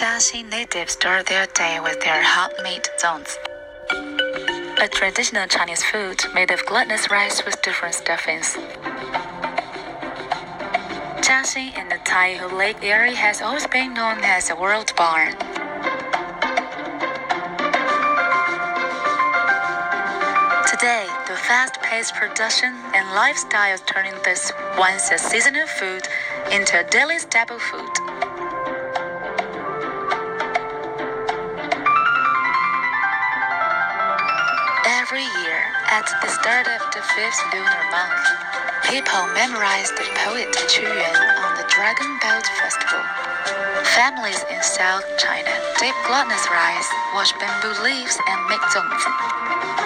Jiaxing natives start their day with their hot meat zongs, a traditional Chinese food made of glutinous rice with different stuffings. Jiaxing in the Taihu Lake area has always been known as a world barn. Today, the fast-paced production and lifestyle is turning this once a seasonal food into a daily staple food. Every year, at the start of the fifth lunar month, people memorize the poet Qu Yuan on the Dragon Boat Festival. Families in South China dip glutinous rice, wash bamboo leaves, and make zongs.